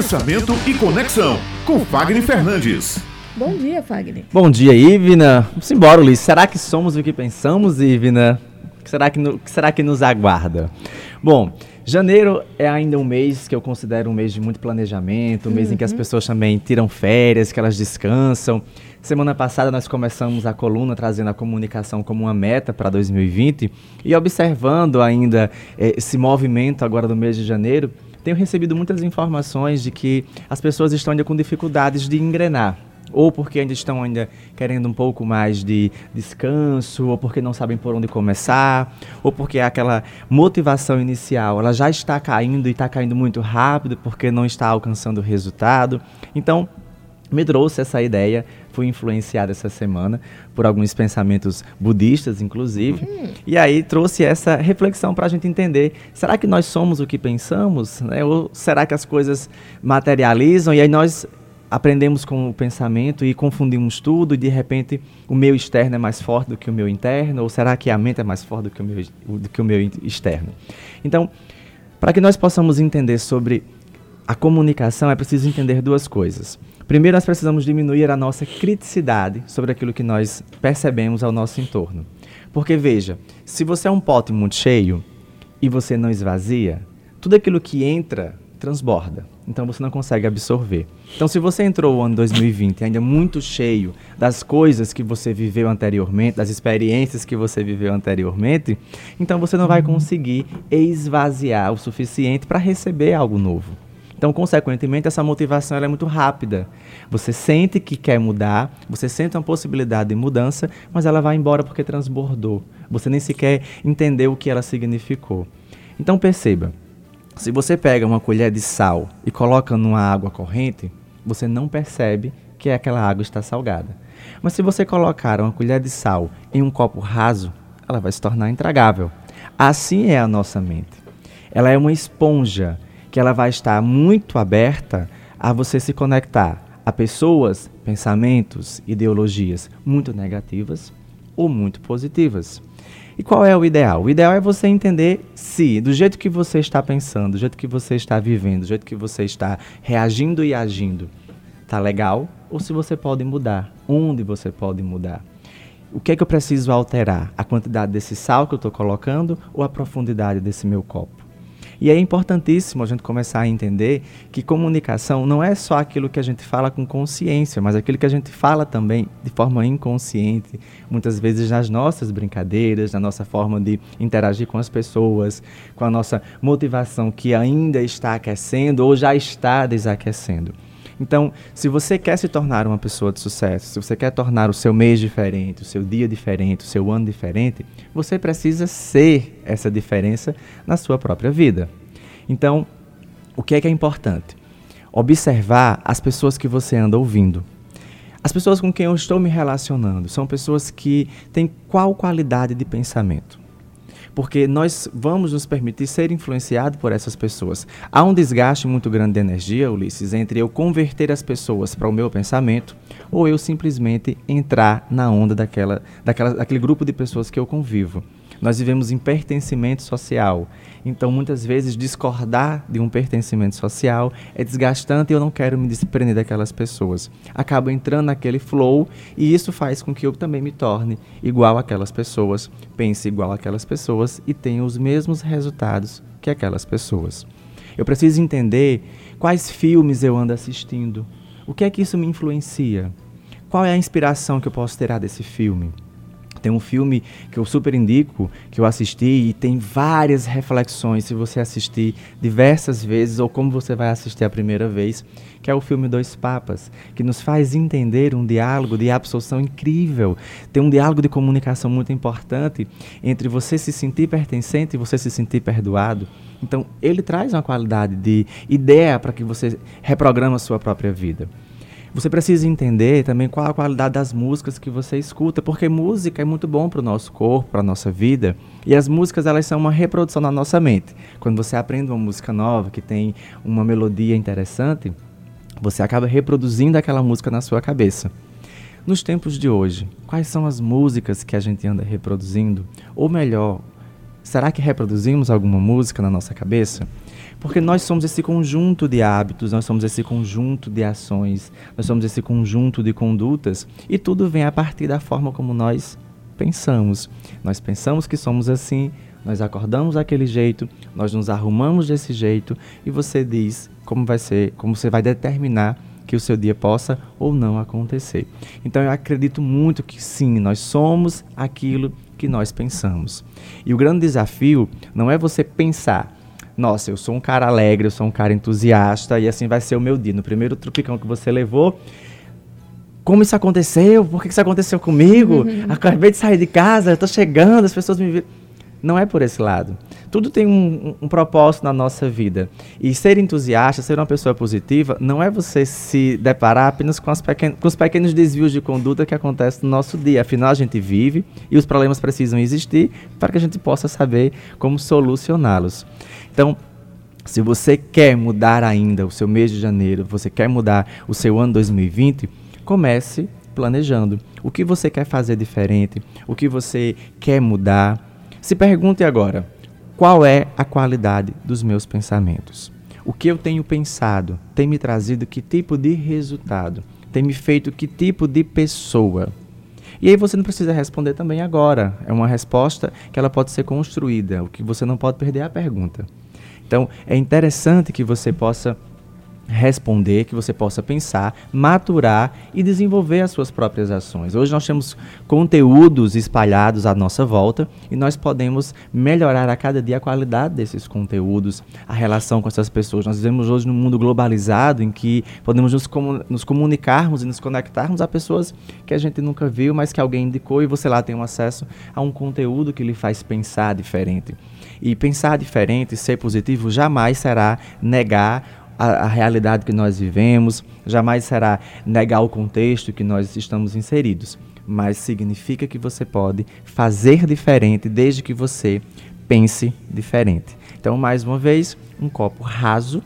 Pensamento e Conexão, com Fagner Fernandes. Bom dia, Fagner. Bom dia, Ivna. Vamos embora, Luiz. Será que somos o que pensamos, Ivna? O que será que, no, que será que nos aguarda? Bom, janeiro é ainda um mês que eu considero um mês de muito planejamento, um mês uhum. em que as uhum. pessoas também tiram férias, que elas descansam. Semana passada nós começamos a coluna trazendo a comunicação como uma meta para 2020 e observando ainda eh, esse movimento agora do mês de janeiro, tenho recebido muitas informações de que as pessoas estão ainda com dificuldades de engrenar ou porque ainda estão ainda querendo um pouco mais de descanso, ou porque não sabem por onde começar, ou porque aquela motivação inicial ela já está caindo e está caindo muito rápido porque não está alcançando o resultado. Então, me trouxe essa ideia, fui influenciado essa semana por alguns pensamentos budistas, inclusive, hum. e aí trouxe essa reflexão para a gente entender: será que nós somos o que pensamos? Né? Ou será que as coisas materializam e aí nós aprendemos com o pensamento e confundimos tudo e de repente o meu externo é mais forte do que o meu interno? Ou será que a mente é mais forte do que o meu, do que o meu externo? Então, para que nós possamos entender sobre a comunicação, é preciso entender duas coisas. Primeiro, nós precisamos diminuir a nossa criticidade sobre aquilo que nós percebemos ao nosso entorno. Porque, veja, se você é um pote muito cheio e você não esvazia, tudo aquilo que entra transborda. Então você não consegue absorver. Então, se você entrou o ano 2020 ainda muito cheio das coisas que você viveu anteriormente, das experiências que você viveu anteriormente, então você não vai conseguir esvaziar o suficiente para receber algo novo. Então, consequentemente, essa motivação é muito rápida. Você sente que quer mudar, você sente uma possibilidade de mudança, mas ela vai embora porque transbordou. Você nem sequer entendeu o que ela significou. Então, perceba: se você pega uma colher de sal e coloca numa água corrente, você não percebe que aquela água está salgada. Mas se você colocar uma colher de sal em um copo raso, ela vai se tornar intragável. Assim é a nossa mente. Ela é uma esponja que ela vai estar muito aberta a você se conectar a pessoas, pensamentos, ideologias muito negativas ou muito positivas. E qual é o ideal? O ideal é você entender se, do jeito que você está pensando, do jeito que você está vivendo, do jeito que você está reagindo e agindo, tá legal ou se você pode mudar, onde você pode mudar. O que é que eu preciso alterar? A quantidade desse sal que eu estou colocando ou a profundidade desse meu copo? E é importantíssimo a gente começar a entender que comunicação não é só aquilo que a gente fala com consciência, mas aquilo que a gente fala também de forma inconsciente, muitas vezes nas nossas brincadeiras, na nossa forma de interagir com as pessoas, com a nossa motivação que ainda está aquecendo ou já está desaquecendo. Então, se você quer se tornar uma pessoa de sucesso, se você quer tornar o seu mês diferente, o seu dia diferente, o seu ano diferente, você precisa ser essa diferença na sua própria vida. Então, o que é que é importante? Observar as pessoas que você anda ouvindo. As pessoas com quem eu estou me relacionando são pessoas que têm qual qualidade de pensamento? Porque nós vamos nos permitir ser influenciados por essas pessoas. Há um desgaste muito grande de energia, Ulisses, entre eu converter as pessoas para o meu pensamento ou eu simplesmente entrar na onda daquela, daquela, daquele grupo de pessoas que eu convivo. Nós vivemos em pertencimento social. Então, muitas vezes, discordar de um pertencimento social é desgastante e eu não quero me desprender daquelas pessoas. Acabo entrando naquele flow e isso faz com que eu também me torne igual àquelas pessoas, pense igual àquelas pessoas e tenha os mesmos resultados que aquelas pessoas. Eu preciso entender quais filmes eu ando assistindo. O que é que isso me influencia? Qual é a inspiração que eu posso tirar desse filme? Tem um filme que eu super indico, que eu assisti e tem várias reflexões se você assistir diversas vezes ou como você vai assistir a primeira vez, que é o filme Dois Papas, que nos faz entender um diálogo de absorção incrível. Tem um diálogo de comunicação muito importante entre você se sentir pertencente e você se sentir perdoado. Então, ele traz uma qualidade de ideia para que você reprograma a sua própria vida. Você precisa entender também qual a qualidade das músicas que você escuta, porque música é muito bom para o nosso corpo, para a nossa vida. E as músicas elas são uma reprodução na nossa mente. Quando você aprende uma música nova que tem uma melodia interessante, você acaba reproduzindo aquela música na sua cabeça. Nos tempos de hoje, quais são as músicas que a gente anda reproduzindo? Ou melhor, Será que reproduzimos alguma música na nossa cabeça? Porque nós somos esse conjunto de hábitos, nós somos esse conjunto de ações, nós somos esse conjunto de condutas e tudo vem a partir da forma como nós pensamos. Nós pensamos que somos assim, nós acordamos daquele jeito, nós nos arrumamos desse jeito e você diz como vai ser, como você vai determinar que o seu dia possa ou não acontecer. Então eu acredito muito que sim, nós somos aquilo que nós pensamos. E o grande desafio não é você pensar, nossa, eu sou um cara alegre, eu sou um cara entusiasta e assim vai ser o meu dia. No primeiro tropicão que você levou, como isso aconteceu? Por que isso aconteceu comigo? Uhum. Acabei de sair de casa, estou chegando, as pessoas me viram. Não é por esse lado. Tudo tem um, um, propósito na nossa vida. E ser entusiasta, ser uma pessoa positiva, não é você se deparar apenas com, pequen com os pequenos desvios de conduta que acontecem no nosso dia. Afinal, a gente vive e os problemas precisam existir para que a gente possa saber como solucioná-los. Então, se você quer mudar ainda o seu mês de janeiro, você quer mudar o seu ano 2020, comece planejando. O que você quer fazer diferente? O que você quer mudar? Se pergunte agora: qual é a qualidade dos meus pensamentos? O que eu tenho pensado tem me trazido que tipo de resultado? Tem me feito que tipo de pessoa? E aí você não precisa responder também agora. É uma resposta que ela pode ser construída. O que você não pode perder é a pergunta. Então, é interessante que você possa responder, que você possa pensar, maturar e desenvolver as suas próprias ações. Hoje nós temos conteúdos espalhados à nossa volta e nós podemos melhorar a cada dia a qualidade desses conteúdos, a relação com essas pessoas. Nós vivemos hoje num mundo globalizado em que podemos nos, comun nos comunicarmos e nos conectarmos a pessoas que a gente nunca viu, mas que alguém indicou e você lá tem um acesso a um conteúdo que lhe faz pensar diferente. E pensar diferente, ser positivo, jamais será negar a, a, realidade que nós vivemos, jamais será negar o contexto que nós estamos inseridos, mas significa que você pode fazer diferente desde que você pense diferente. Então, mais uma vez, um copo raso,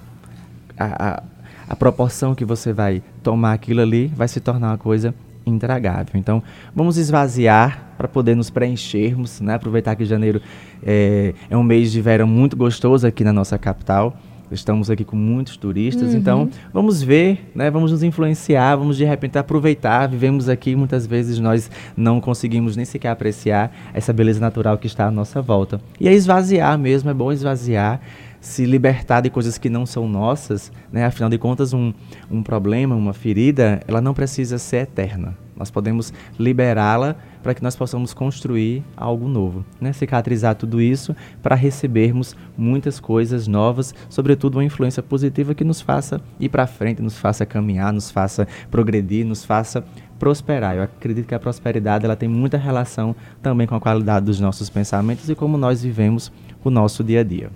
a, a, a proporção que você vai tomar aquilo ali vai se tornar uma coisa intragável. Então, vamos esvaziar para poder nos preenchermos, né? aproveitar que janeiro é, é um mês de verão muito gostoso aqui na nossa capital. Estamos aqui com muitos turistas, uhum. então vamos ver, né? Vamos nos influenciar, vamos de repente aproveitar. Vivemos aqui muitas vezes nós não conseguimos nem sequer apreciar essa beleza natural que está à nossa volta. E é esvaziar mesmo, é bom esvaziar, se libertar de coisas que não são nossas, né? Afinal de contas, um, um problema, uma ferida, ela não precisa ser eterna. Nós podemos liberá-la para que nós possamos construir algo novo, né? cicatrizar tudo isso para recebermos muitas coisas novas, sobretudo uma influência positiva que nos faça ir para frente, nos faça caminhar, nos faça progredir, nos faça prosperar. Eu acredito que a prosperidade ela tem muita relação também com a qualidade dos nossos pensamentos e como nós vivemos o nosso dia a dia.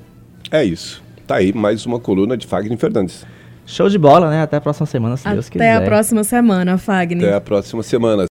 É isso. Tá aí mais uma coluna de Fagner Fernandes. Show de bola, né? Até a próxima semana, se Até Deus quiser. Até a próxima semana, Fagner. Até a próxima semana.